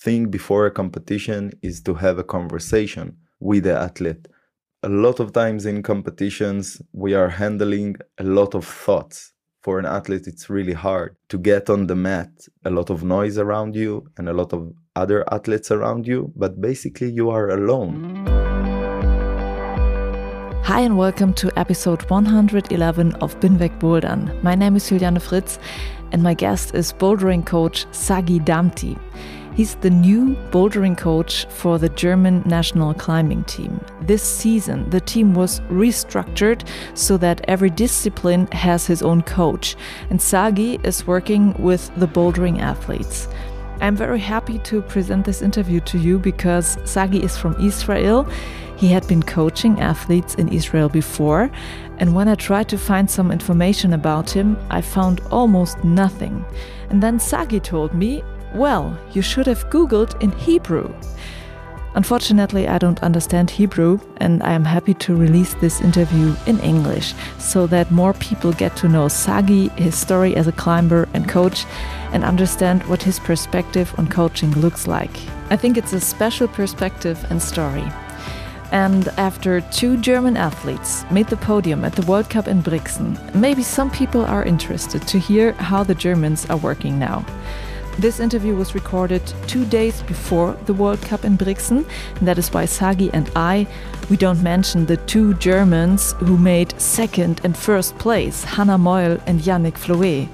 thing before a competition is to have a conversation with the athlete. A lot of times in competitions, we are handling a lot of thoughts. For an athlete, it's really hard to get on the mat, a lot of noise around you and a lot of other athletes around you, but basically, you are alone. Hi and welcome to episode 111 of Binweg Bouldern. My name is Juliane Fritz and my guest is bouldering coach Sagi Damti. He's the new bouldering coach for the German national climbing team. This season, the team was restructured so that every discipline has his own coach, and Sagi is working with the bouldering athletes. I'm very happy to present this interview to you because Sagi is from Israel. He had been coaching athletes in Israel before, and when I tried to find some information about him, I found almost nothing. And then Sagi told me well, you should have Googled in Hebrew. Unfortunately, I don't understand Hebrew, and I am happy to release this interview in English so that more people get to know Sagi, his story as a climber and coach, and understand what his perspective on coaching looks like. I think it's a special perspective and story. And after two German athletes made the podium at the World Cup in Brixen, maybe some people are interested to hear how the Germans are working now. This interview was recorded two days before the World Cup in Brixen, and that is why Sagi and I, we don't mention the two Germans who made second and first place, Hannah Meul and Yannick Flohé.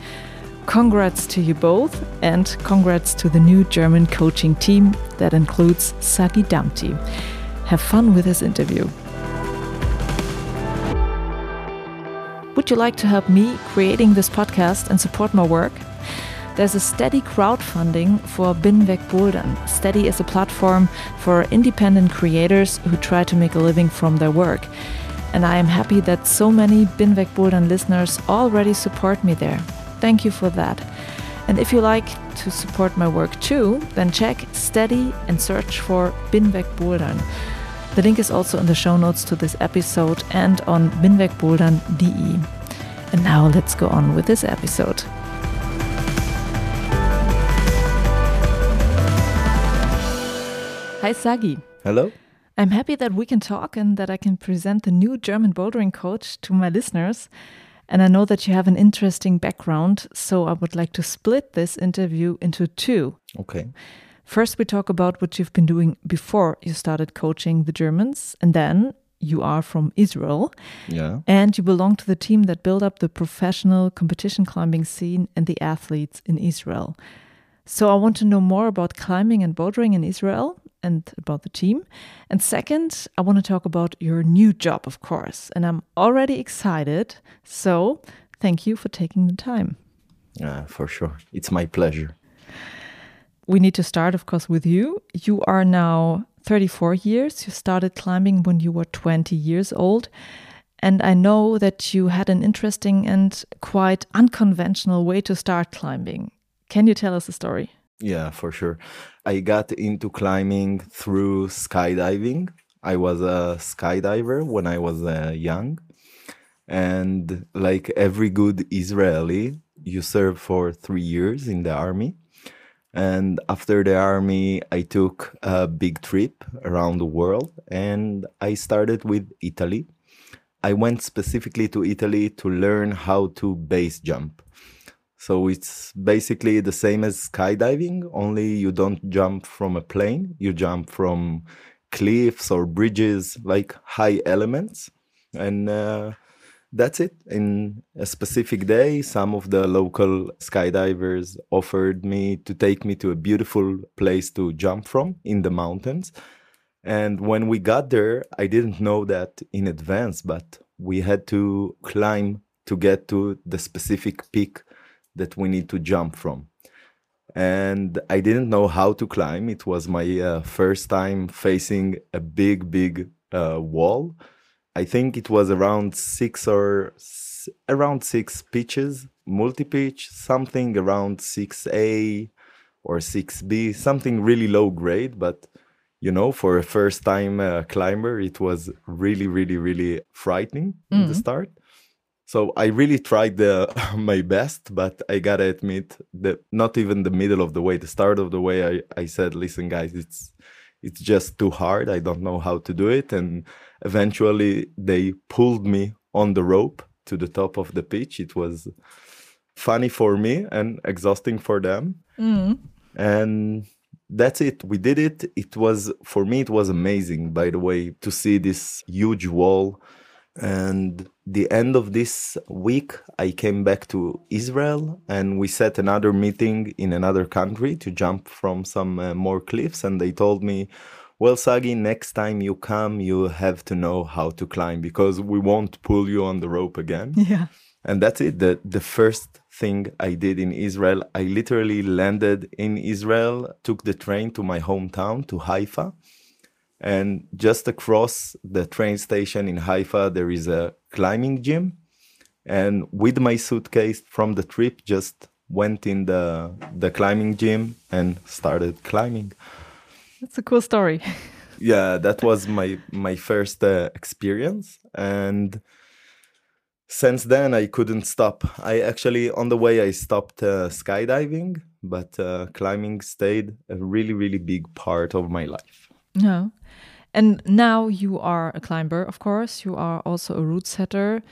Congrats to you both, and congrats to the new German coaching team that includes Sagi Damti. Have fun with this interview. Would you like to help me creating this podcast and support my work? There's a steady crowdfunding for Binweg. Steady is a platform for independent creators who try to make a living from their work. And I am happy that so many Binweg listeners already support me there. Thank you for that. And if you like to support my work too, then check Steady and search for Binweg. The link is also in the show notes to this episode and on binwegbouldern.de. And now let's go on with this episode. Hi, Sagi. Hello. I'm happy that we can talk and that I can present the new German bouldering coach to my listeners. And I know that you have an interesting background, so I would like to split this interview into two. Okay. First, we talk about what you've been doing before you started coaching the Germans, and then you are from Israel. Yeah. And you belong to the team that built up the professional competition climbing scene and the athletes in Israel. So I want to know more about climbing and bouldering in Israel and about the team. And second, I want to talk about your new job, of course. And I'm already excited. So thank you for taking the time. Uh, for sure. It's my pleasure. We need to start, of course, with you. You are now 34 years. You started climbing when you were 20 years old. And I know that you had an interesting and quite unconventional way to start climbing. Can you tell us a story? Yeah, for sure. I got into climbing through skydiving. I was a skydiver when I was uh, young. And like every good Israeli, you serve for three years in the army. And after the army, I took a big trip around the world and I started with Italy. I went specifically to Italy to learn how to base jump. So it's basically the same as skydiving, only you don't jump from a plane, you jump from cliffs or bridges, like high elements. And uh, that's it. In a specific day, some of the local skydivers offered me to take me to a beautiful place to jump from in the mountains. And when we got there, I didn't know that in advance, but we had to climb to get to the specific peak that we need to jump from. and I didn't know how to climb. It was my uh, first time facing a big, big uh, wall. I think it was around six or s- around six pitches, multi pitch, something around 6A or 6B, something really low grade. But, you know, for a first time uh, climber, it was really, really, really frightening mm-hmm. in the start. So I really tried the, my best, but I gotta admit that not even the middle of the way, the start of the way, I, I said, listen, guys, it's it's just too hard. I don't know how to do it. And eventually they pulled me on the rope to the top of the pitch. It was funny for me and exhausting for them. Mm. And that's it. We did it. It was, for me, it was amazing, by the way, to see this huge wall and the end of this week, I came back to Israel and we set another meeting in another country to jump from some uh, more cliffs. And they told me, well, Sagi, next time you come, you have to know how to climb because we won't pull you on the rope again. Yeah. And that's it. The, the first thing I did in Israel, I literally landed in Israel, took the train to my hometown, to Haifa and just across the train station in Haifa, there is a climbing gym. And with my suitcase from the trip, just went in the the climbing gym and started climbing. That's a cool story. yeah, that was my my first uh, experience, and since then I couldn't stop. I actually on the way I stopped uh, skydiving, but uh, climbing stayed a really really big part of my life. No. And now you are a climber, of course. You are also a route setter,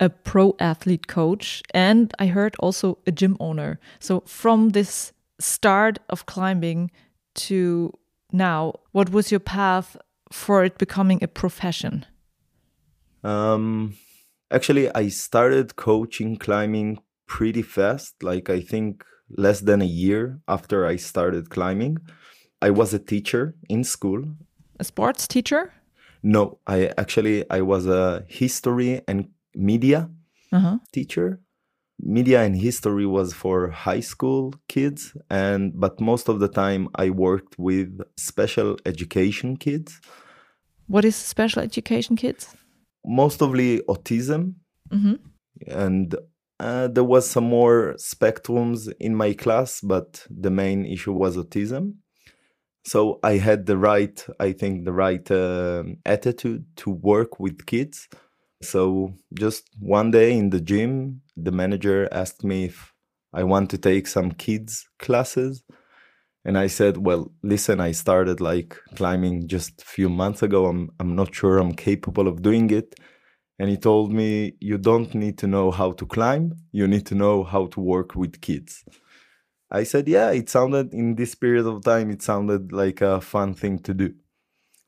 a pro athlete coach, and I heard also a gym owner. So from this start of climbing to now, what was your path for it becoming a profession? Um, actually, I started coaching climbing pretty fast. Like I think less than a year after I started climbing. I was a teacher in school a sports teacher? No, I actually I was a history and media uh-huh. teacher. Media and history was for high school kids and but most of the time I worked with special education kids. What is special education kids? Mostly autism. Mm-hmm. And uh, there was some more spectrums in my class, but the main issue was autism so i had the right i think the right uh, attitude to work with kids. So just one day in the gym the manager asked me if i want to take some kids classes. And i said well listen i started like climbing just a few months ago. I'm i'm not sure i'm capable of doing it. And he told me you don't need to know how to climb. You need to know how to work with kids I said, yeah, it sounded in this period of time, it sounded like a fun thing to do.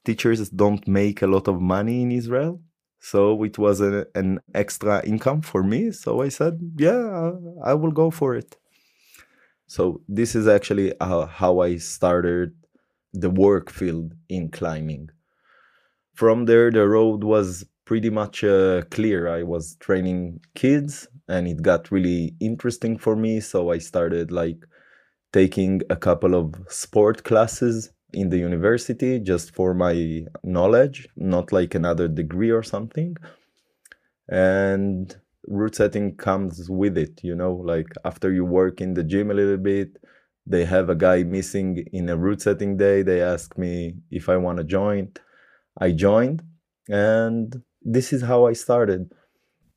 Teachers don't make a lot of money in Israel. So it was a, an extra income for me. So I said, yeah, I will go for it. So this is actually uh, how I started the work field in climbing. From there, the road was pretty much uh, clear. I was training kids and it got really interesting for me. So I started like taking a couple of sport classes in the university just for my knowledge, not like another degree or something. And route setting comes with it, you know, like after you work in the gym a little bit, they have a guy missing in a route setting day. They ask me if I want to join. I joined, and this is how I started.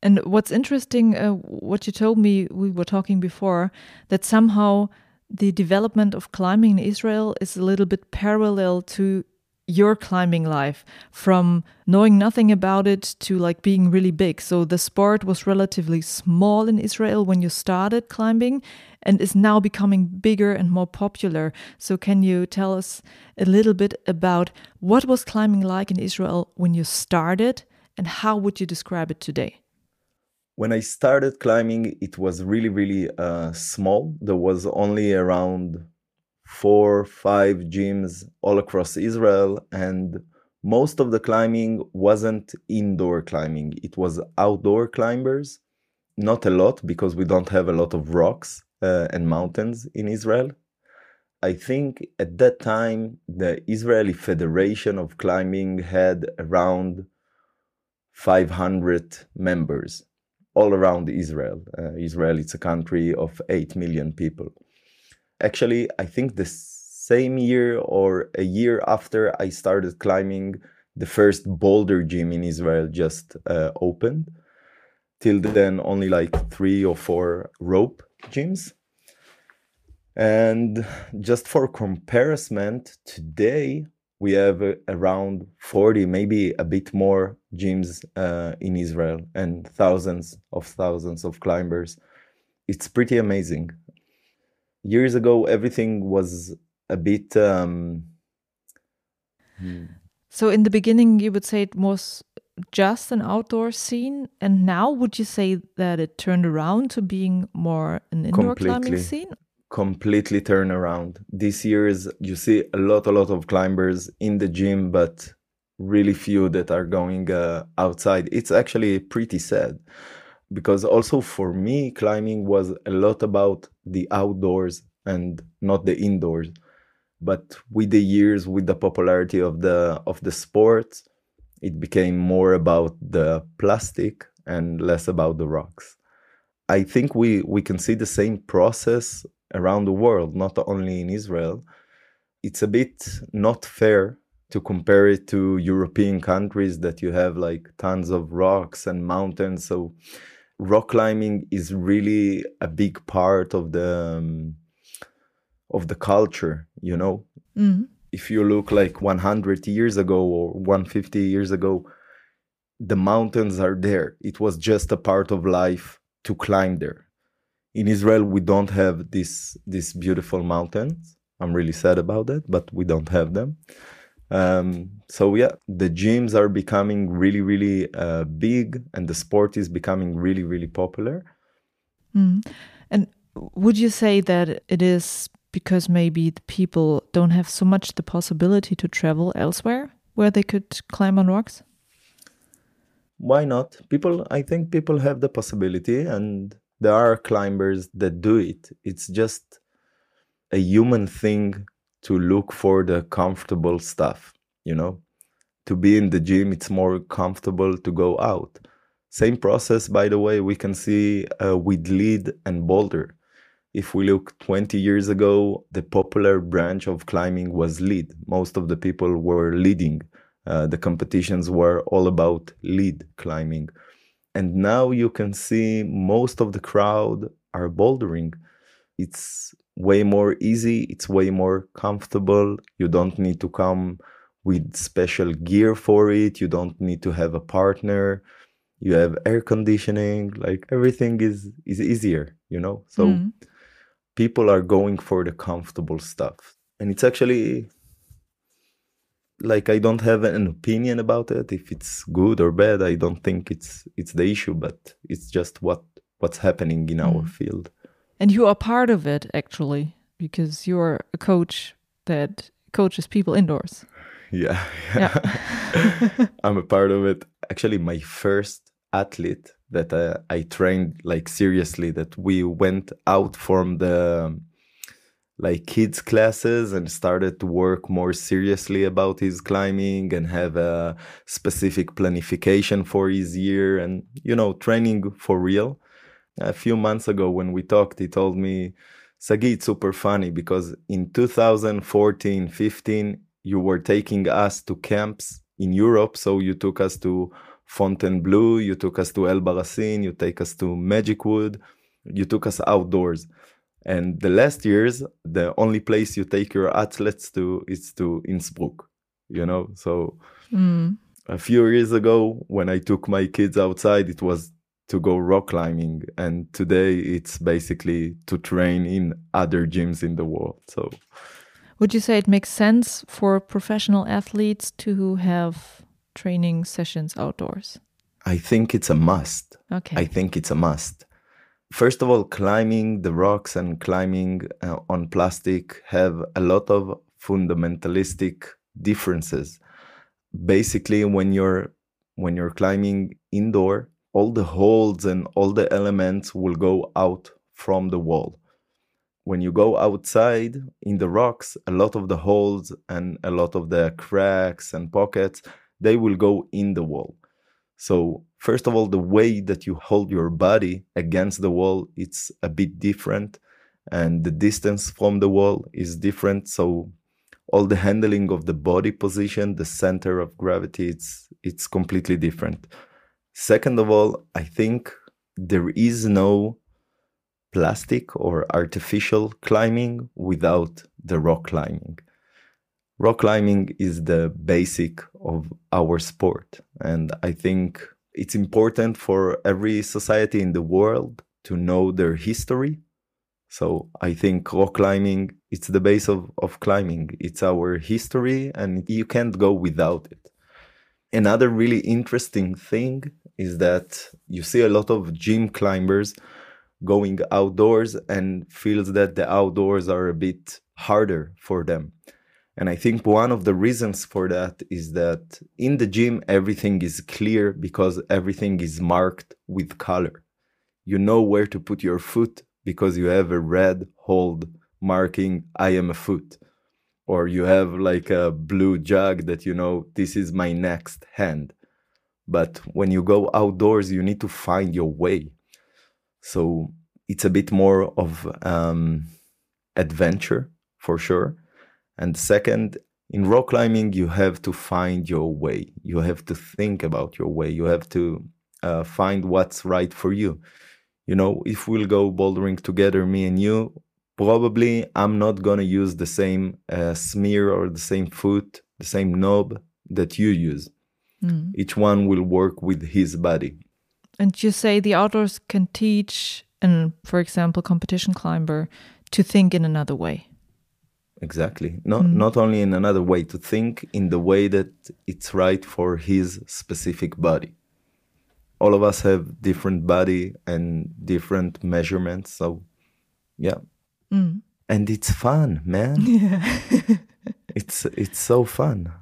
And what's interesting, uh, what you told me, we were talking before, that somehow the development of climbing in Israel is a little bit parallel to your climbing life from knowing nothing about it to like being really big. So the sport was relatively small in Israel when you started climbing and is now becoming bigger and more popular. So can you tell us a little bit about what was climbing like in Israel when you started and how would you describe it today? When I started climbing, it was really, really uh, small. There was only around four, five gyms all across Israel, and most of the climbing wasn't indoor climbing. It was outdoor climbers. Not a lot because we don't have a lot of rocks uh, and mountains in Israel. I think at that time, the Israeli Federation of Climbing had around 500 members all around Israel. Uh, Israel it's a country of 8 million people. Actually, I think the same year or a year after I started climbing, the first boulder gym in Israel just uh, opened. Till then, only like three or four rope gyms and just for comparison, today we have uh, around 40, maybe a bit more gyms uh, in Israel and thousands of thousands of climbers. It's pretty amazing. Years ago, everything was a bit. Um, hmm. So, in the beginning, you would say it was just an outdoor scene, and now would you say that it turned around to being more an indoor Completely. climbing scene? Completely turn around. This years you see a lot, a lot of climbers in the gym, but really few that are going uh, outside. It's actually pretty sad because also for me, climbing was a lot about the outdoors and not the indoors. But with the years, with the popularity of the of the sport, it became more about the plastic and less about the rocks. I think we we can see the same process around the world, not only in Israel. It's a bit not fair to compare it to European countries that you have like tons of rocks and mountains. So rock climbing is really a big part of the um, of the culture, you know. Mm-hmm. If you look like 100 years ago or 150 years ago, the mountains are there. It was just a part of life to climb there in Israel we don't have this these beautiful mountains. I'm really sad about that, but we don't have them. Um, so yeah, the gyms are becoming really really uh, big, and the sport is becoming really really popular. Mm. And would you say that it is because maybe the people don't have so much the possibility to travel elsewhere where they could climb on rocks? Why not? People, I think people have the possibility, and there are climbers that do it. It's just a human thing to look for the comfortable stuff, you know? To be in the gym, it's more comfortable to go out. Same process, by the way, we can see uh, with lead and boulder. If we look 20 years ago, the popular branch of climbing was lead. Most of the people were leading. Uh, the competitions were all about lead climbing and now you can see most of the crowd are bouldering. It's way more easy it's way more comfortable. You don't need to come with special gear for it. You don't need to have a partner. You have air conditioning like everything is is easier you know? So mm. people are going for the comfortable stuff. And it's actually like I don't have an opinion about it if it's good or bad. I don't think it's it's the issue, but it's just what what's happening in mm. our field. And you are part of it actually because you're a coach that coaches people indoors. Yeah. yeah. I'm a part of it. Actually, my first athlete that uh, I trained like seriously that we went out from the like kids classes and started to work more seriously about his climbing and have a specific planification for his year and you know training for real. A few months ago when we talked he told me sagi it's super funny because in 2014 15 you were taking us to camps in europe. So you took us to fontainebleau you took us to Albarracín you take us to magic wood you took us outdoors and the last years, the only place you take your athletes to is to Innsbruck, you know? So mm. a few years ago, when I took my kids outside, it was to go rock climbing. And today it's basically to train in other gyms in the world. So would you say it makes sense for professional athletes to have training sessions outdoors? I think it's a must. Okay. I think it's a must First of all, climbing the rocks and climbing uh, on plastic have a lot of fundamentalistic differences. Basically, when you're when you're climbing indoor, all the holds and all the elements will go out from the wall. when you go outside in the rocks, a lot of the holes and a lot of the cracks and pockets, they will go in the wall. So first of all, the way that you hold your body against the wall, it's a bit different. And the distance from the wall is different. So all the handling of the body position, the center of gravity, it's it's completely different. Second of all, I think there is no plastic or artificial climbing without the rock climbing. Rock climbing is the basic of our sport. And I think it's important for every society in the world to know their history. So I think rock climbing, it's the base of, of climbing. It's our history and you can't go without it. Another really interesting thing is that you see a lot of gym climbers going outdoors and feels that the outdoors are a bit harder for them. And I think one of the reasons for that is that in the gym, everything is clear because everything is marked with color. You know where to put your foot because you have a red hold marking, I am a foot. Or you have like a blue jug that you know, this is my next hand. But when you go outdoors, you need to find your way. So it's a bit more of um, adventure for sure. And second, in rock climbing, you have to find your way. You have to think about your way. You have to uh, find what's right for you. You know, if we'll go bouldering together, me and you, probably I'm not gonna use the same uh, smear or the same foot, the same knob that you use. Mm. Each one will work with his body. And you say the outdoors can teach an, for example, competition climber to think in another way. Exactly. Not mm. not only in another way to think in the way that it's right for his specific body. All of us have different body and different measurements, so yeah. Mm. And it's fun, man. Yeah. it's it's so fun.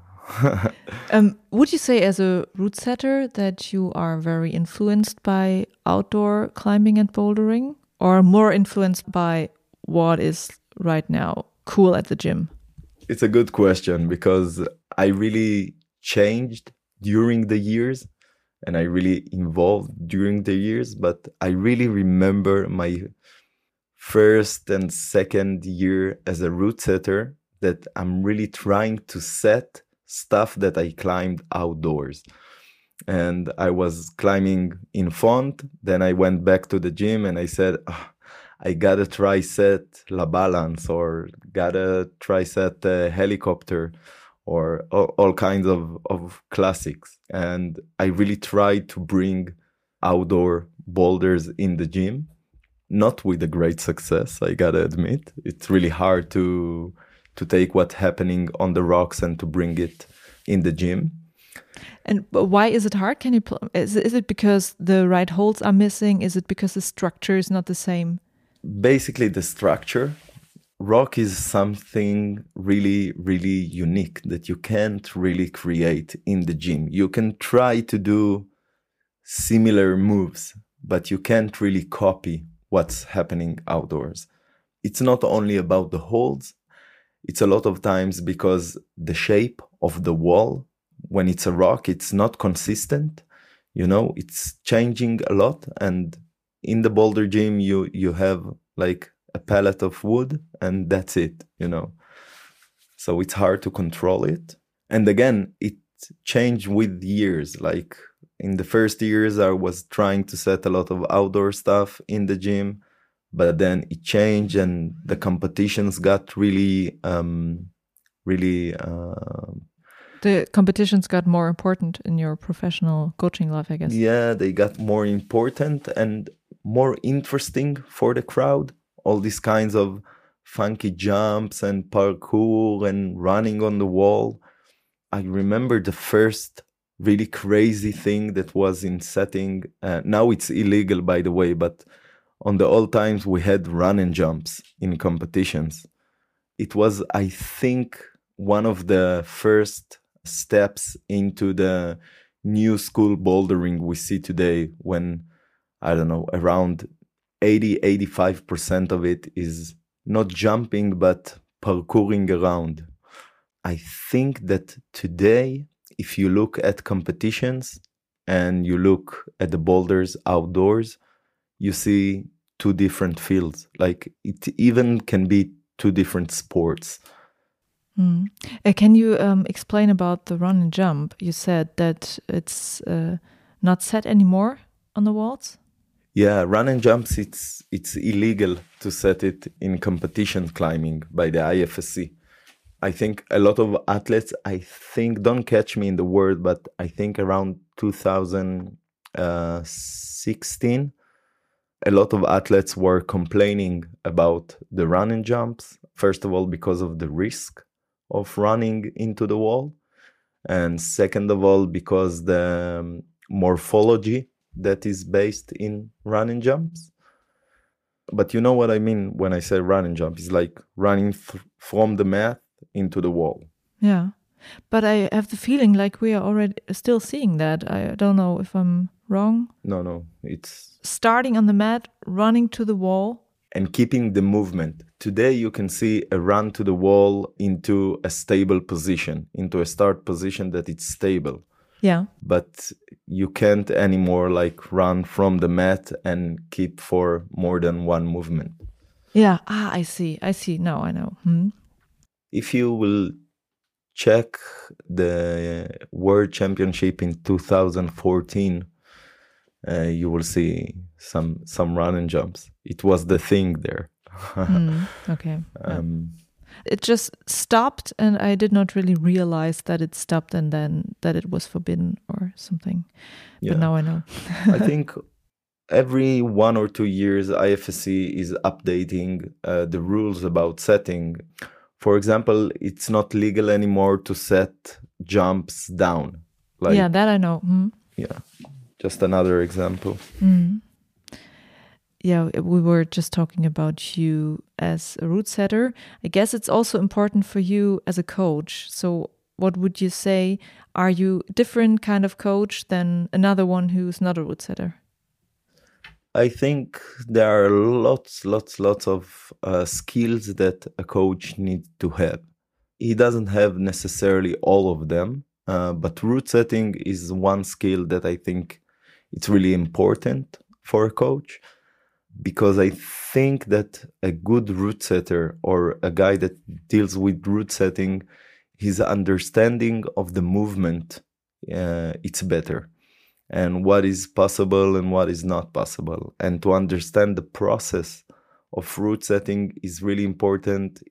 um, would you say, as a route setter, that you are very influenced by outdoor climbing and bouldering, or more influenced by what is right now cool at the gym? It's a good question because I really changed during the years and I really evolved during the years, but I really remember my first and second year as a route setter that I'm really trying to set stuff that I climbed outdoors. And I was climbing in Font. Then I went back to the gym and I said, oh, I gotta try set La Balance or gotta try set uh, helicopter or all, all kinds of, of classics. And I really tried to bring outdoor boulders in the gym. Not with a great success, I gotta admit. It's really hard to to take what's happening on the rocks and to bring it in the gym. And why is it hard? Can you is is it because the right holds are missing? Is it because the structure is not the same? Basically, the structure. Rock is something really, really unique that you can't really create in the gym. You can try to do similar moves, but you can't really copy what's happening outdoors. It's not only about the holds, it's a lot of times because the shape of the wall when it's a rock it's not consistent you know it's changing a lot and in the boulder gym you you have like a pallet of wood and that's it you know? So it's hard to control it. And again it changed with years. Like in the first years i was trying to set a lot of outdoor stuff in the gym but then it changed and the competitions got really um, really uh, the competitions got more important in your professional coaching life i guess. Yeah they got more important and more interesting for the crowd? All these kinds of funky jumps and parkour and running on the wall. I remember the first really crazy thing that was in setting uh, now it's illegal by the way but on the old times we had run and jumps in competitions. It was i think one of the first steps into the new school bouldering we see today when i don't know around 80 85% of it is not jumping but parkouring around. I think that today, if you look at competitions and you look at the boulders outdoors, you see two different fields. Like it even can be two different sports. Mm. Uh, can you um, explain about the run and jump? You said that it's uh, not set anymore on the walls. Yeah, run and jumps. It's it's illegal to set it in competition climbing by the IFSC. I think a lot of athletes. I think don't catch me in the word, but I think around 2016 a lot of athletes were complaining about the running jumps. First of all, because of the risk of running into the wall. And second of all, because the morphology that is based in running jumps. But you know what I mean when I say running jump? It's like running th- from the mat into the wall. Yeah. But I have the feeling like we are already still seeing that. I don't know if I'm wrong. No, no. It's starting on the mat, running to the wall. And keeping the movement. Today, you can see a run to the wall into a stable position, into a start position that it's stable. Yeah. But you can't anymore like run from the mat and keep for more than one movement. Yeah. Ah, I see. I see. Now I know. Hmm. If you will check the World Championship in 2014, uh, you will see some some run and jumps. It was the thing there. mm, okay. Um, it just stopped, and I did not really realize that it stopped, and then that it was forbidden or something. Yeah. But now I know. I think every one or two years, IFSC is updating uh, the rules about setting for example, it's not legal anymore to set jumps down. Like, yeah, that I know. Mm. Yeah, just another example. Mm. Yeah, we were just talking about you as a route setter. I guess it's also important for you as a coach. So, what would you say? Are you a different kind of coach than another one who's not a route setter? I think there are lots, lots, lots of uh, skills that a coach needs to have. He doesn't have necessarily all of them, uh, but route setting is one skill that I think it's really important for a coach because I think that a good route setter or a guy that deals with route setting, his understanding of the movement, uh, it's better and what is possible and what is not possible. And to understand the process of route setting is really important.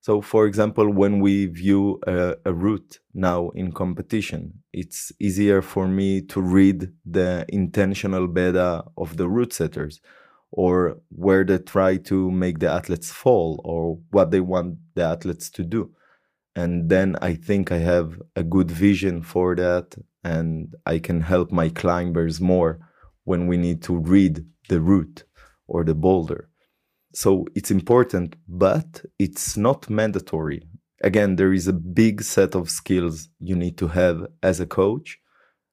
So, for example, when we view a, a, route now in competition, it's easier for me to read the intentional beta of the route setters or where they try to make the athletes fall or what they want the athletes to do. And then I think I have a good vision for that and I can help my climbers more when we need to read the route or the boulder. So it's important, but it's not mandatory. Again, there is a big set of skills you need to have as a coach.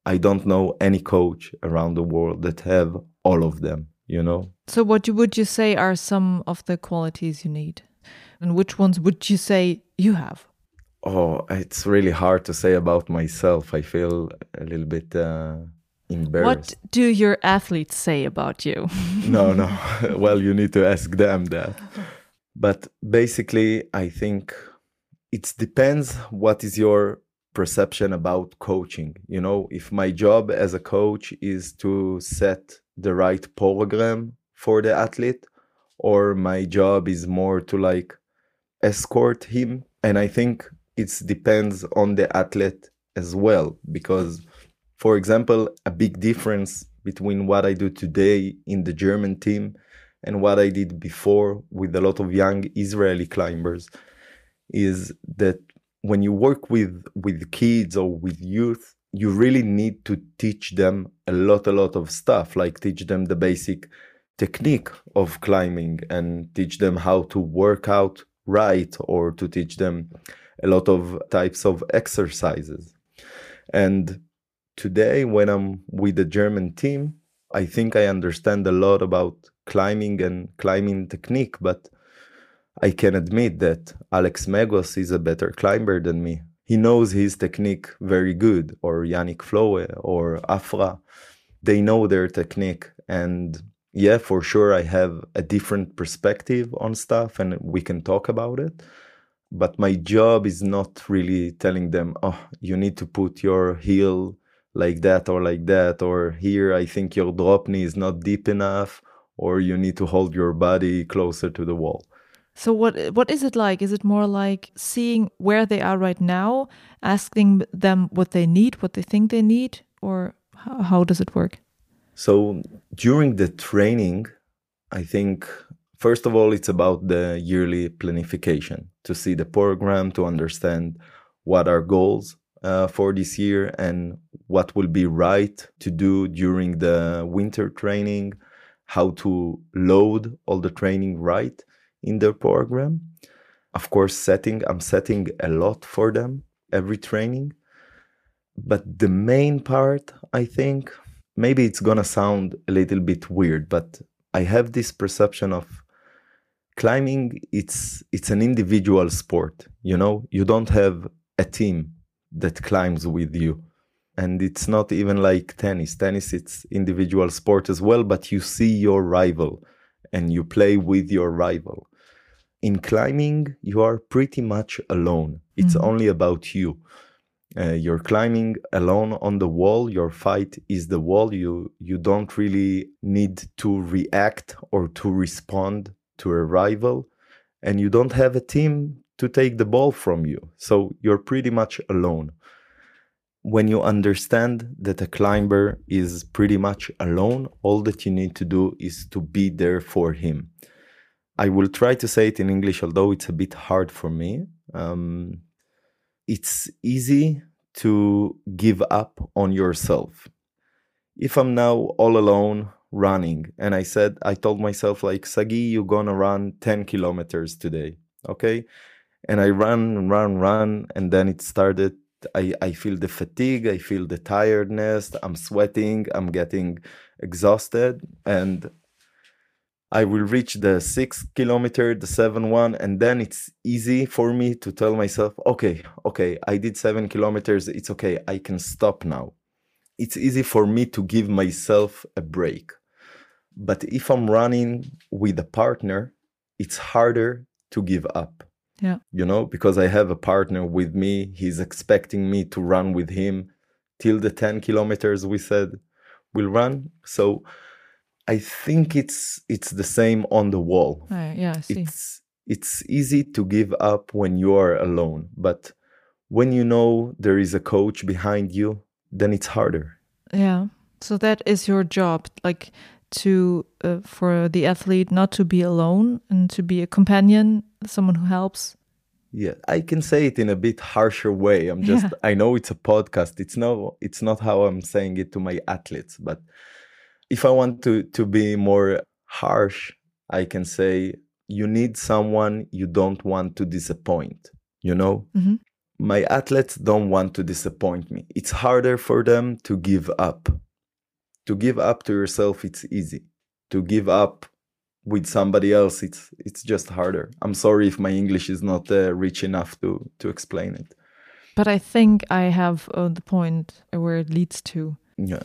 I don't know any coach around the world that have all of them, you know. So what would you say are some of the qualities you need? And which ones would you say you have? Oh, it's really hard to say about myself. I feel a little bit uh, embarrassed. What do your athletes say about you? no, no. well, you need to ask them that. But basically, I think it depends what is your perception about coaching. You know, if my job as a coach is to set the right program for the athlete, or my job is more to like escort him. And I think it depends on the athlete as well because for example a big difference between what i do today in the german team and what i did before with a lot of young israeli climbers is that when you work with with kids or with youth you really need to teach them a lot a lot of stuff like teach them the basic technique of climbing and teach them how to work out right or to teach them a lot of types of exercises. And today, when I'm with the German team, I think I understand a lot about climbing and climbing technique, but I can admit that Alex Megos is a better climber than me. He knows his technique very good, or Yannick Flohé or Afra. They know their technique. And yeah, for sure, I have a different perspective on stuff and we can talk about it. But my job is not really telling them, oh, you need to put your heel like that or like that, or here, I think your drop knee is not deep enough, or you need to hold your body closer to the wall. So what what is it like? Is it more like seeing where they are right now, asking them what they need, what they think they need, or how, how does it work? So during the training, I think first of all it's about the yearly planification to see the program to understand what our goals uh, for this year and what will be right to do during the winter training, how to load all the training right in their program. Of course, setting, I'm setting a lot for them every training. But the main part, I think, maybe it's gonna sound a little bit weird, but I have this perception of climbing it's it's an individual sport you know you don't have a team that climbs with you and it's not even like tennis tennis it's individual sport as well but you see your rival and you play with your rival in climbing, you are pretty much alone. It's mm-hmm. only about you. Uh, you're climbing alone on the wall. Your fight is the wall. You you don't really need to react or to respond to a rival, and you don't have a team to take the ball from you. So you're pretty much alone. When you understand that a climber is pretty much alone, all that you need to do is to be there for him I will try to say it in English, although it's a bit hard for me. Um, it's easy to give up on yourself. If I'm now all alone running and I said, I told myself, like, Sagi, you're gonna run 10 kilometers today, okay? And I run, and run, run, and then it started. I, I feel the fatigue, I feel the tiredness, I'm sweating, I'm getting exhausted, and I will reach the six kilometer, the seven one, and then it's easy for me to tell myself, okay, okay, I did seven kilometers. It's okay. I can stop now. It's easy for me to give myself a break. But if I'm running with a partner, it's harder to give up. Yeah. You know, because I have a partner with me. He's expecting me to run with him till the 10 kilometers we said we'll run. So, I think it's it's the same on the wall. Uh, yeah, I see. It's it's easy to give up when you are alone, but when you know there is a coach behind you, then it's harder. Yeah. So that is your job, like to uh, for the athlete not to be alone and to be a companion, someone who helps. Yeah, I can say it in a bit harsher way. I'm just yeah. I know it's a podcast. It's no it's not how I'm saying it to my athletes, but if I want to to be more harsh, I can say you need someone you don't want to disappoint. You know, mm-hmm. my athletes don't want to disappoint me. It's harder for them to give up. To give up to yourself, it's easy. To give up with somebody else, it's it's just harder. I'm sorry if my English is not uh, rich enough to to explain it. But I think I have uh, the point where it leads to. Yeah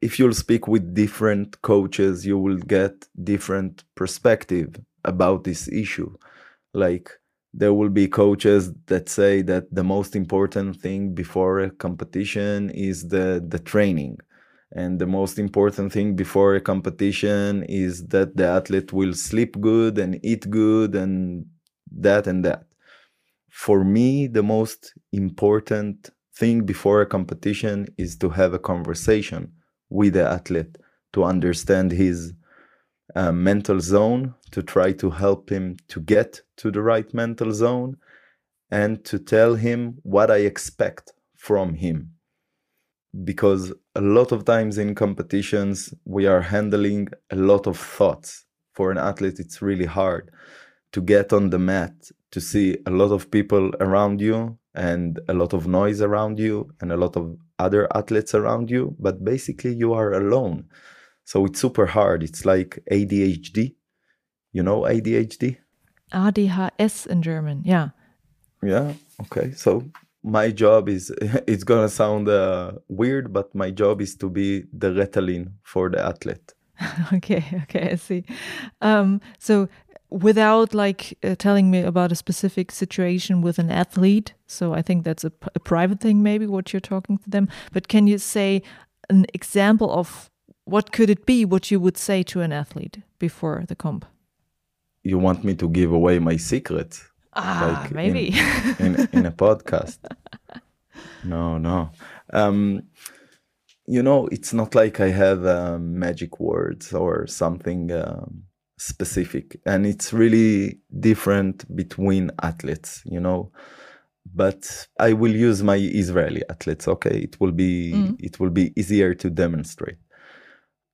if you'll speak with different coaches, you will get different perspective about this issue. Like there will be coaches that say that the most important thing before a competition is the the training and the most important thing before a competition is that the athlete will sleep good and eat good and that and that for me the most important thing before a competition is to have a conversation with the athlete to understand his uh, mental zone, to try to help him to get to the right mental zone, and to tell him what I expect from him. Because a lot of times in competitions, we are handling a lot of thoughts. For an athlete, it's really hard to get on the mat, to see a lot of people around you and a lot of noise around you and a lot of other athletes around you, but basically you are alone. So it's super hard. It's like ADHD. You know ADHD? ADHS in German. Yeah. Yeah. Okay. So my job is it's gonna sound uh, weird, but my job is to be the Ritalin for the athlete. okay. Okay. I see. Um, so without like uh, telling me about a specific situation with an athlete so i think that's a, private thing maybe what you're talking to them but can you say an example of what could it be what you would say to an athlete before the comp? You want me to give away my secret? Ah like maybe. in, in, in, a podcast? No no. Um, you know it's not like i have um, magic words or something um, specific and it's really different between athletes you know? But i will use my israeli athletes okay? It will be mm. it will be easier to demonstrate.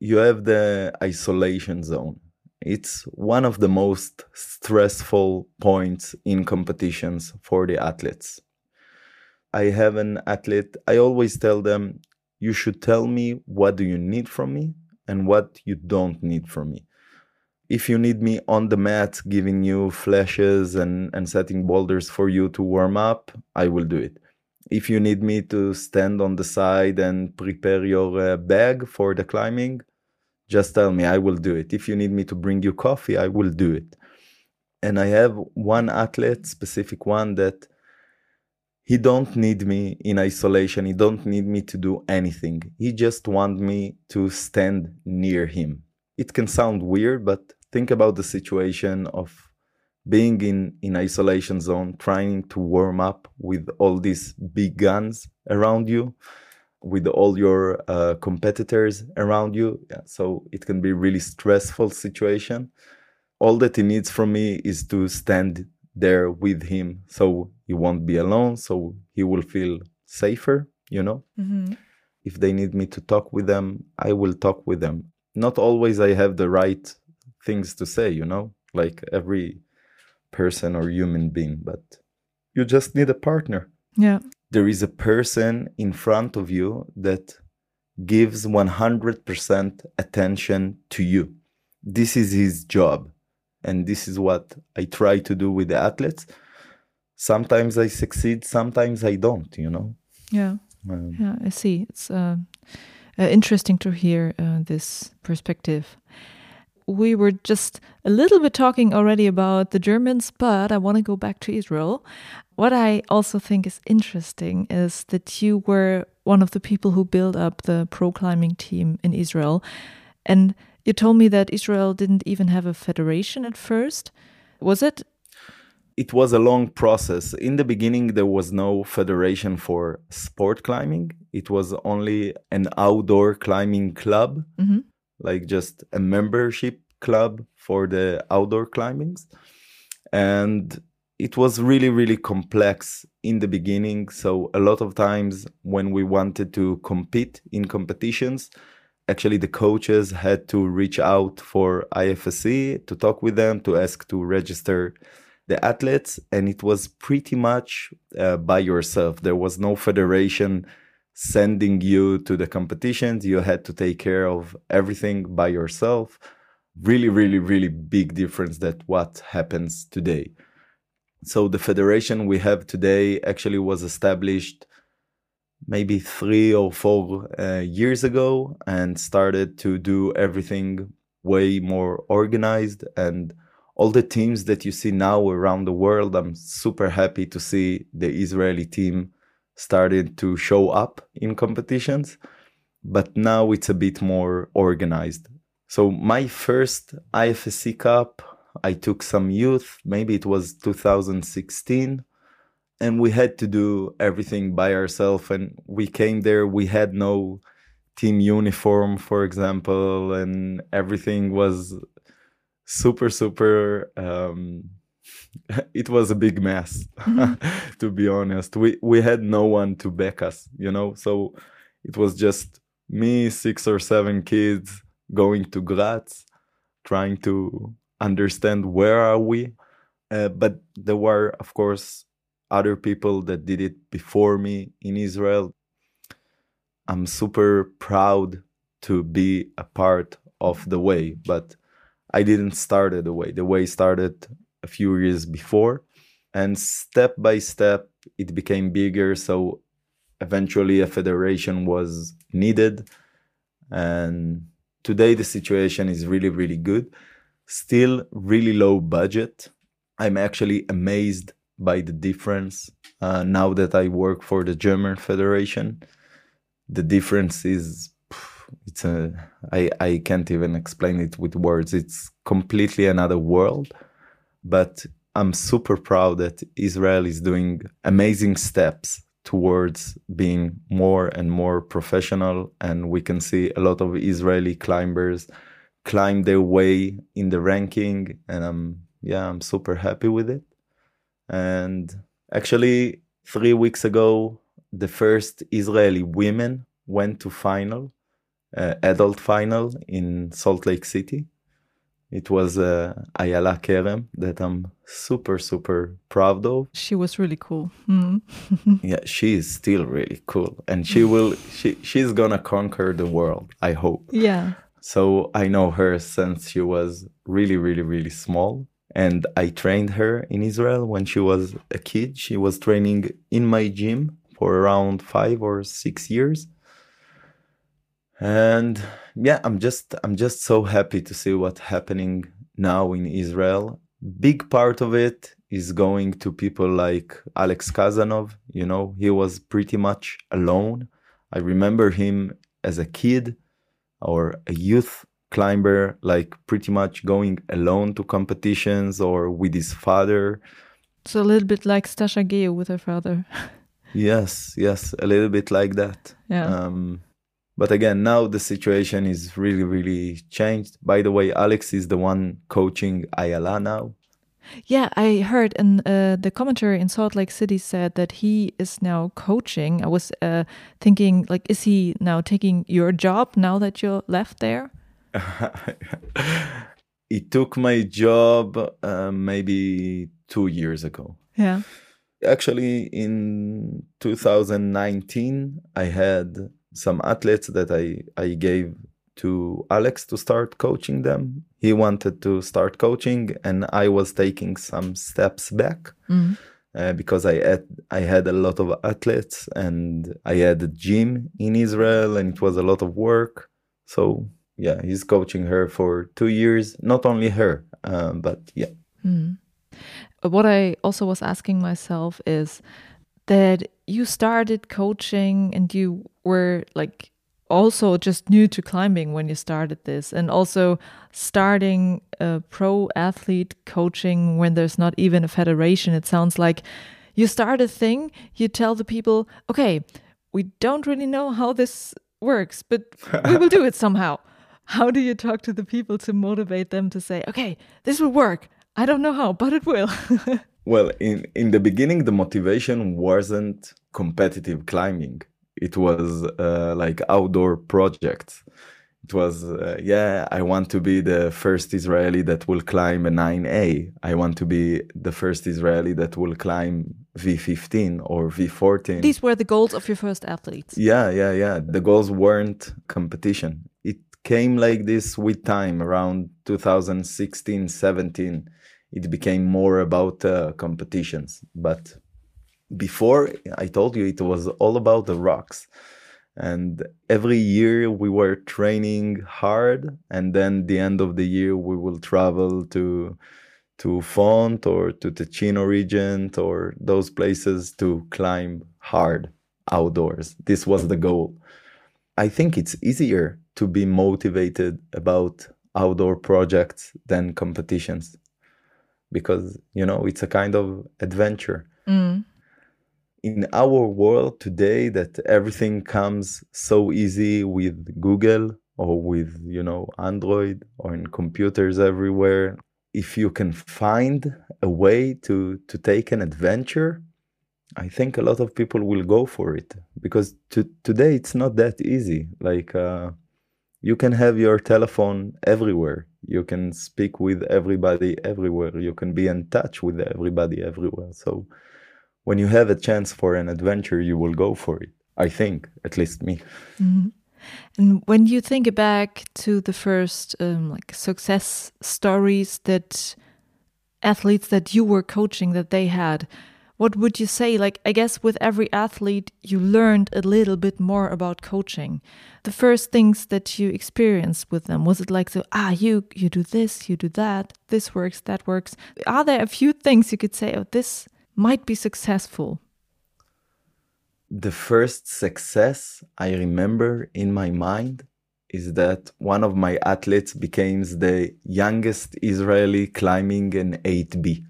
You have the isolation zone. It's one of the most stressful points in competitions for the athletes. I have an athlete i always tell them you should tell me what do you need from me and what you don't need from me if you need me on the mat giving you flashes and, and setting boulders for you to warm up, I will do it. If you need me to stand on the side and prepare your uh, bag for the climbing, just tell me, I will do it. If you need me to bring you coffee, I will do it. And I have one athlete, specific one, that he don't need me in isolation. He don't need me to do anything. He just want me to stand near him. It can sound weird, but think about the situation of being in in isolation zone trying to warm up with all these big guns around you with all your uh, competitors around you. Yeah, so it can be really stressful situation. All that he needs from me is to stand there with him so he won't be alone so he will feel safer you know? Mm-hmm. if they need me to talk with them i will talk with them. Not always i have the right things to say, you know, like every person or human being, but you just need a partner. Yeah. There is a person in front of you that gives 100% attention to you. This is his job. And this is what I try to do with the athletes. Sometimes I succeed, sometimes I don't, you know? Yeah. Um, yeah, I see. It's uh, uh, interesting to hear uh, this perspective we were just a little bit talking already about the Germans, but I want to go back to Israel. What I also think is interesting is that you were one of the people who built up the pro climbing team in Israel. And you told me that Israel didn't even have a federation at first. Was it? It was a long process. In the beginning, there was no federation for sport climbing, it was only an outdoor climbing club. Mm -hmm like just a membership club for the outdoor climbings. And it was really really complex in the beginning. So a lot of times when we wanted to compete in competitions actually the coaches had to reach out for IFSC to talk with them to ask to register the athletes. And it was pretty much uh, by yourself. There was no federation sending you to the competitions. You had to take care of everything by yourself. Really, really, really big difference that what happens today. So the federation we have today actually was established maybe three or four uh, years ago and started to do everything way more organized and all the teams that you see now around the world i'm super happy to see the israeli team started to show up in competitions, but now it's a bit more organized. So my first IFSC Cup, I took some youth, maybe it was 2016, and we had to do everything by ourselves. And we came there, we had no team uniform, for example, and everything was super, super um, it was a big mess mm-hmm. to be honest. We we had no one to back us you know? So it was just me six or seven kids going to graz trying to understand where are we. Uh, but there were of course other people that did it before me in israel. I'm super proud to be a part of the way but i didn't start it the way. The way started a few years before. And step by step, it became bigger. So eventually, a federation was needed. And today, the situation is really, really good. Still, really low budget. I'm actually amazed by the difference uh, now that I work for the German Federation. The difference is it's a I, I can't even explain it with words. It's completely another world. But I'm super proud that Israel is doing amazing steps towards being more and more professional and we can see a lot of Israeli climbers climb their way in the ranking and I'm yeah, I'm super happy with it. And actually 3 weeks ago the first Israeli women went to final uh, adult final in Salt Lake City. It was uh, Ayala Kerem that I'm super, super proud of. She was really cool. Mm. yeah, she is still really cool. And she will, she, she's gonna conquer the world, I hope. Yeah. So I know her since she was really, really, really small. And I trained her in Israel when she was a kid. She was training in my gym for around five or six years and yeah i'm just i'm just so happy to see what's happening now in israel. Big part of it is going to people like alex khazanov. You know he was pretty much alone. I remember him as a kid or a youth climber like pretty much going alone to competitions or with his father. So a little bit like staša gejo with her father. Yes yes a little bit like that. Yeah. Um, but again, now the situation is really, really changed. By the way, Alex is the one coaching Ayala now. Yeah, I heard in uh, the commentary in Salt Lake City said that he is now coaching. I was uh, thinking, like, is he now taking your job now that you're left there? he took my job uh, maybe two years ago. Yeah. Actually, in 2019, I had some athletes that I, I gave to Alex to start coaching them. He wanted to start coaching, and I was taking some steps back mm-hmm. uh, because I had I had a lot of athletes, and I had a gym in Israel, and it was a lot of work. So yeah, he's coaching her for two years. Not only her, uh, but yeah. Mm. What I also was asking myself is that you started coaching and you were like also just new to climbing when you started this and also starting a pro athlete coaching when there's not even a federation. It sounds like you start a thing you tell the people okay we don't really know how this works but we will do it somehow. How do you talk to the people to motivate them to say okay this will work. I don't know how but it will well in in the beginning the motivation wasn't competitive climbing. It was uh, like outdoor projects. It was uh, yeah i want to be the first israeli that will climb a 9a i want to be the first israeli that will climb v15 or v14 these were the goals of your first athletes. Yeah yeah yeah. The goals weren't competition. It came like this with time around 2016 17 it became more about uh, competitions but before I told you it was all about the rocks. And every year we were training hard, and then the end of the year we will travel to to Font or to Ticino region or those places to climb hard outdoors. This was the goal. I think it's easier to be motivated about outdoor projects than competitions because you know it's a kind of adventure. Mm. In our world today that everything comes so easy with Google or with you know Android or in computers everywhere if you can find a way to to take an adventure I think a lot of people will go for it because to, today it's not that easy. Like uh, you can have your telephone everywhere you can speak with everybody everywhere you can be in touch with everybody everywhere so when you have a chance for an adventure, you will go for it. I think, at least me. Mm-hmm. And when you think back to the first um, like success stories that athletes that you were coaching that they had, what would you say? Like, I guess with every athlete, you learned a little bit more about coaching. The first things that you experienced with them was it like, so ah, you you do this, you do that, this works, that works. Are there a few things you could say? Oh, this might be successful. The first success I remember in my mind is that one of my athletes became the youngest Israeli climbing an 8B.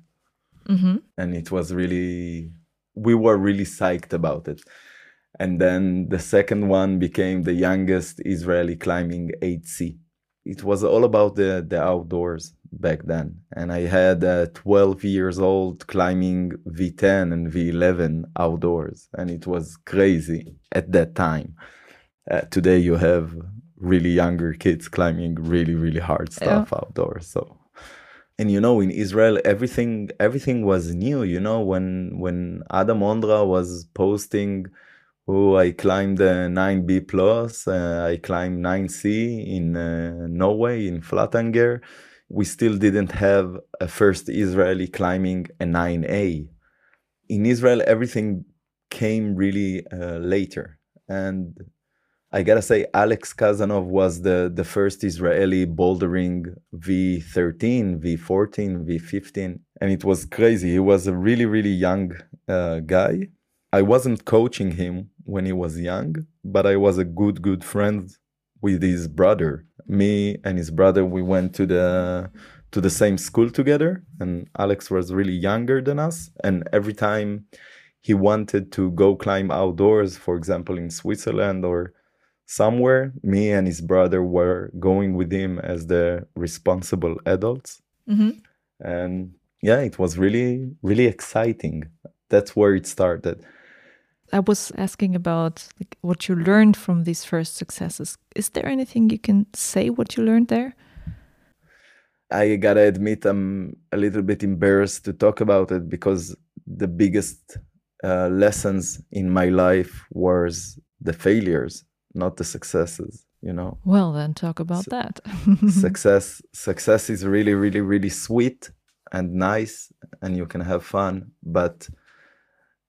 Mm-hmm. And it was really, we were really psyched about it. And then the second one became the youngest Israeli climbing 8C. It was all about the, the outdoors back then. And I had a 12 years old climbing V10 and V11 outdoors. And it was crazy at that time. Uh, today you have really younger kids climbing really, really hard stuff yeah. outdoors. So and you know in israel everything everything was new you know when when adam ondra was posting oh i climbed the 9b plus uh, i climbed 9c in uh, norway in flatanger. We still didn't have a first israeli climbing a 9a in israel everything came really uh, later. And I gotta say, Alex Khazanov was the, the first Israeli bouldering V13, V14, V15, and it was crazy. He was a really, really young uh, guy. I wasn't coaching him when he was young, but I was a good, good friend with his brother. Me and his brother, we went to the to the same school together, and Alex was really younger than us. And every time he wanted to go climb outdoors, for example, in Switzerland or somewhere me and his brother were going with him as the responsible adults. Mm-hmm. and yeah it was really really exciting. That's where it started. I was asking about like, what you learned from these first successes. Is there anything you can say what you learned there? I gotta admit i'm a little bit embarrassed to talk about it because the biggest uh, lessons in my life was the failures not the successes you know? Well then talk about that. success success is really really really sweet and nice and you can have fun but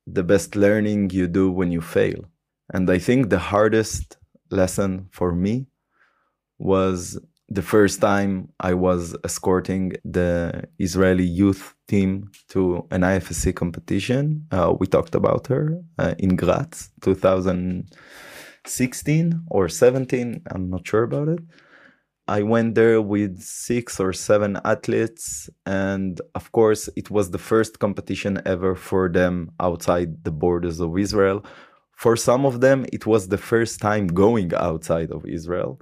the best learning you do when you fail. And i think the hardest lesson for me was the first time i was escorting the israeli youth team to an ifsc competition. Uh, we talked about her uh, in graz 2000 16 or 17, I'm not sure about it. I went there with six or seven athletes, and of course, it was the first competition ever for them outside the borders of Israel. For some of them, it was the first time going outside of Israel.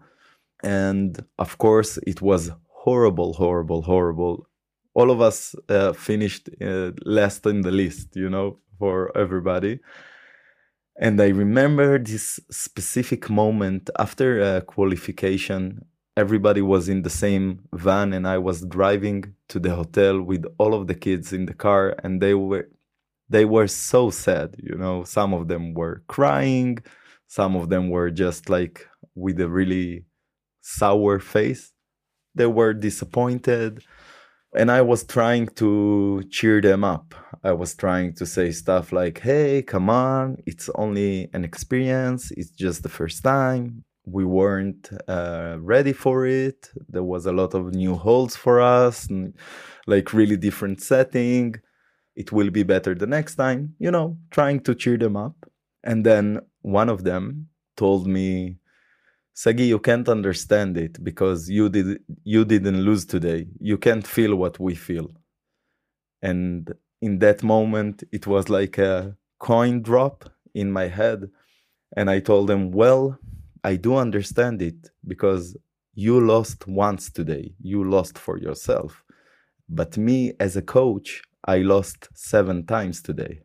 And of course, it was horrible, horrible, horrible. All of us uh, finished uh, last in the list, you know, for everybody. And I remember this specific moment after a qualification. Everybody was in the same van, and I was driving to the hotel with all of the kids in the car, and they were they were so sad. You know, some of them were crying, some of them were just like with a really sour face. They were disappointed and I was trying to cheer them up. I was trying to say stuff like, hey, come on, it's only an experience, it's just the first time. We weren't uh, ready for it. There was a lot of new holds for us, and, like really different setting. It will be better the next time, you know, trying to cheer them up. And then one of them told me, Sagi, you can't understand it because you did you didn't lose today. You can't feel what we feel. And in that moment, it was like a coin drop in my head. And I told them, Well, I do understand it because you lost once today. You lost for yourself. But me as a coach, I lost seven times today.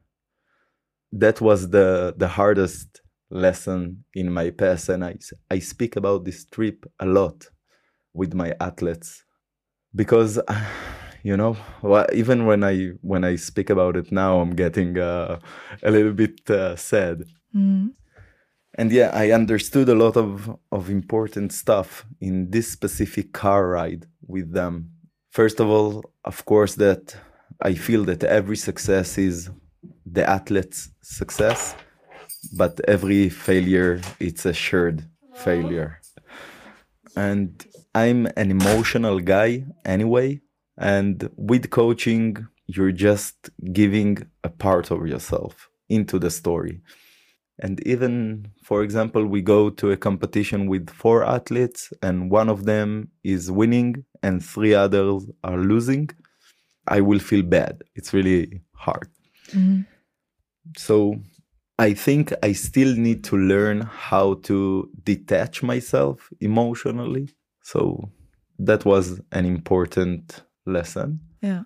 That was the, the hardest lesson in my past and I, I speak about this trip a lot with my athletes because you know well, even when i when i speak about it now i'm getting uh, a little bit uh, sad. Mm. and yeah i understood a lot of of important stuff in this specific car ride with them. First of all, of course, that I feel that every success is the athlete's success, but every failure it's a shared failure. And I'm an emotional guy anyway, and with coaching, you're just giving a part of yourself into the story. And even, for example, we go to a competition with four athletes, and one of them is winning, and three others are losing. I will feel bad. It's really hard. Mm-hmm. So I think I still need to learn how to detach myself emotionally. So that was an important lesson. Yeah.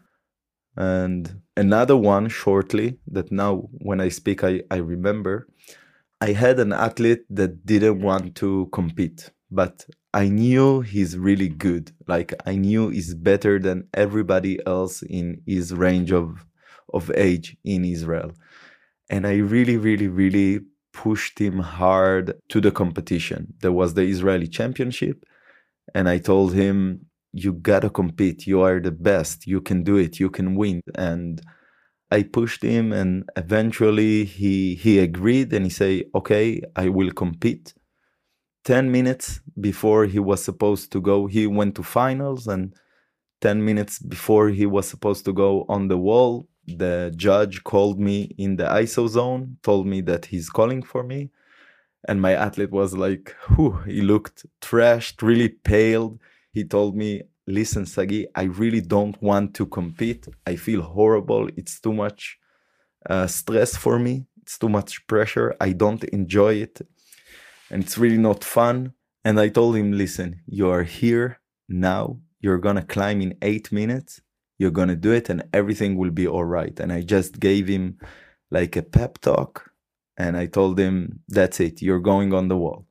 And another one shortly that now when I speak, I, I remember I had an athlete that didn't want to compete, but I knew he's really good. Like I knew he's better than everybody else in his range of of age in Israel. And I really, really, really pushed him hard to the competition. There was the Israeli championship. And I told him, you gotta compete. You are the best. You can do it. You can win. And I pushed him and eventually he he agreed and he said, okay, I will compete. 10 minutes before he was supposed to go, he went to finals and 10 minutes before he was supposed to go on the wall, the judge called me in the ISO zone, told me that he's calling for me. And my athlete was like, whew, he looked trashed, really pale. He told me, listen, Sagi, I really don't want to compete. I feel horrible. It's too much uh, stress for me. It's too much pressure. I don't enjoy it. And it's really not fun. And I told him, listen, you are here now. You're going to climb in eight minutes. You're to do it and everything will be all right. And I just gave him like a pep talk. And I told him, that's it. You're going on the wall.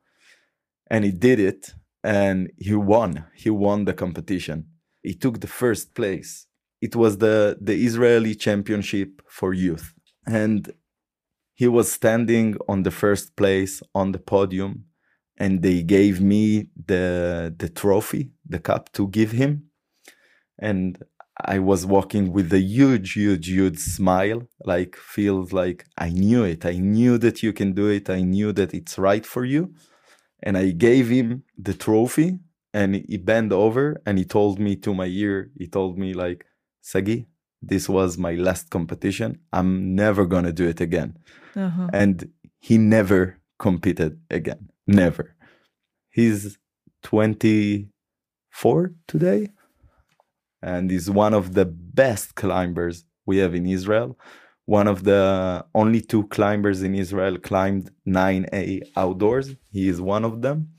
And he did it and he won. He won the competition. He took the first place. It was the, the Israeli championship for youth. And he was standing on the first place on the podium and they gave me the the trophy, the cup to give him. And I was walking with a huge, huge, huge smile, like feels like I knew it. I knew that you can do it. I knew that it's right for you and I gave him the trophy and he bent over and he told me to my ear, he told me like, Sagi, this was my last competition. I'm never gonna do it again. Uh-huh. And he never competed again. Never. He's 24 today and is one of the best climbers we have in Israel one of the only two climbers in Israel climbed 9A outdoors. He is one of them.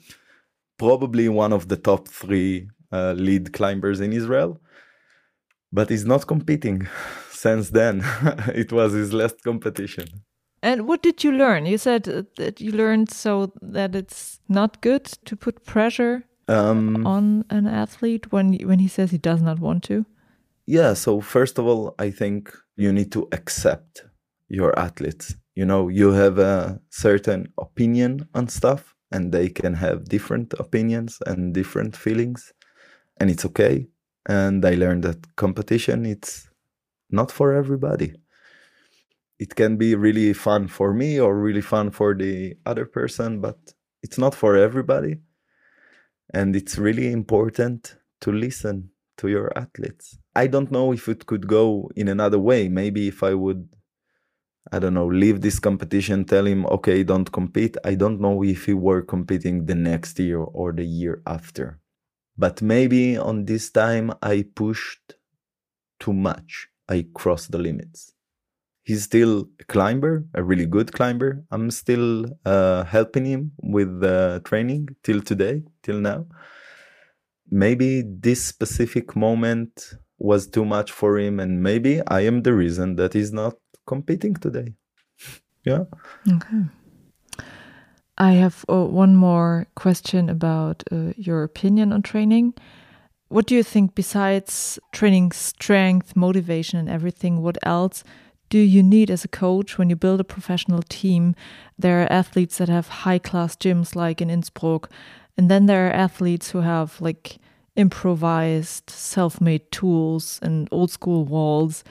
Probably one of the top three uh, lead climbers in Israel. But he's not competing since then. it was his last competition. And what did you learn? You said that you learned so that it's not good to put pressure um, on an athlete when when he says he does not want to. Yeah. So first of all, I think you need to accept your athletes. You know, you have a certain opinion on stuff, and they can have different opinions and different feelings, and it's okay. And I learned that competition it's not for everybody. It can be really fun for me or really fun for the other person, but it's not for everybody. And it's really important to listen to your athletes. I don't know if it could go in another way. Maybe if I would, I don't know, leave this competition, tell him, okay, don't compete. I don't know if he were competing the next year or the year after. But maybe on this time I pushed too much. I crossed the limits. He's still a climber, a really good climber. I'm still uh, helping him with the training till today, till now. Maybe this specific moment was too much for him and maybe i am the reason that he's not competing today. Yeah. Okay. I have uh, one more question about uh, your opinion on training. What do you think besides training strength motivation and everything what else do you need as a coach when you build a professional team there are athletes that have high class gyms like in innsbruck and then there are athletes who have like improvised, self made tools and old school walls.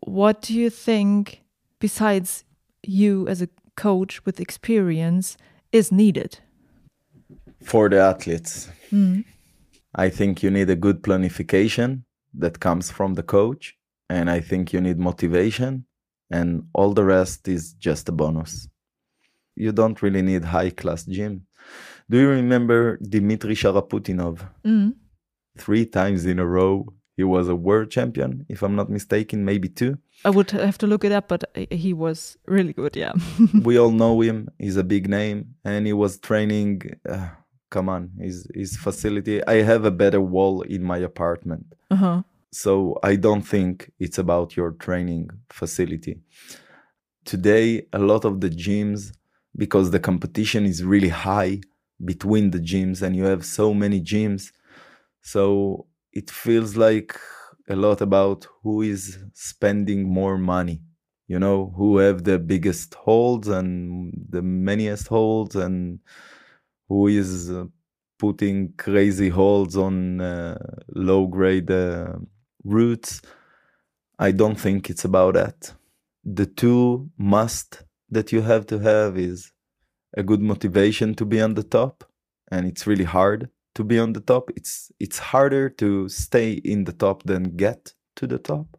What do you think, besides you as a coach with experience, is needed? For the athletes, mm. I think you need a good planification that comes from the coach. And I think you need motivation, and all the rest is just a bonus. You don't really need high class gym. Do you remember Dmitry Sharafutdinov? Mm three times in a row. He was a world champion, if I'm not mistaken, maybe two. I would have to look it up, but he was really good. Yeah. we all know him. He's a big name, and he was training. Uh, come on, his his facility. I have a better wall in my apartment, uh-huh. So I don't think it's about your training facility. Today, a lot of the gyms, because the competition is really high between the gyms, and you have so many gyms so it feels like a lot about who is spending more money, you know, who have the biggest holds and the manyest holds, and who is uh, putting crazy holds on uh, low grade uh, routes. I don't think it's about that. The two must that you have to have is a good motivation to be on the top, and it's really hard to be on the top. It's it's harder to stay in the top than get to the top.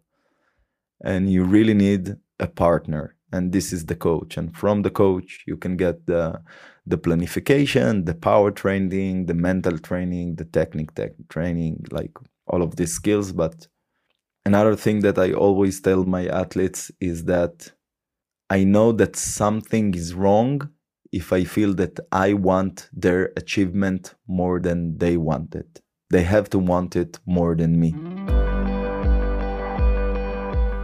And you really need a partner. And this is the coach. And from the coach, you can get the the planification, the power training, the mental training, the technique tech training, like all of these skills. But another thing that I always tell my athletes is that I know that something is wrong if I feel that I want their achievement more than they want it. They have to want it more than me.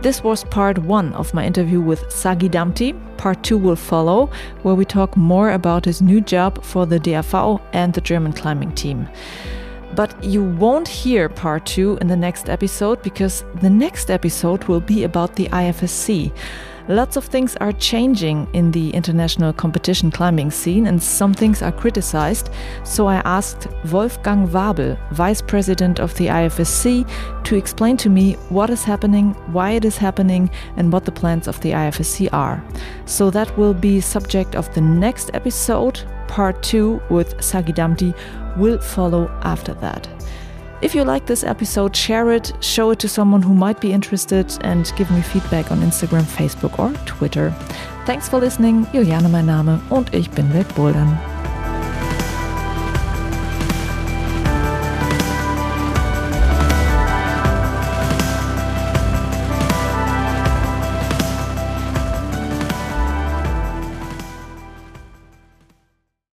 This was part one of my interview with Sagi Damti. Part two will follow, where we talk more about his new job for the DAV and the German climbing team. But you won't hear part two in the next episode because the next episode will be about the IFSC. Lots of things are changing in the international competition climbing scene, and some things are criticized. So I asked Wolfgang Wabel, Vice President of the IFSC, to explain to me what is happening, why it is happening, and what the plans of the IFSC are. So that will be subject of the next episode. Part 2 with Sagi Damti will follow after that. If you like this episode, share it, show it to someone who might be interested, and give me feedback on Instagram, Facebook or Twitter. Thanks for listening. Juliane mein Name und ich bin wegbouldern.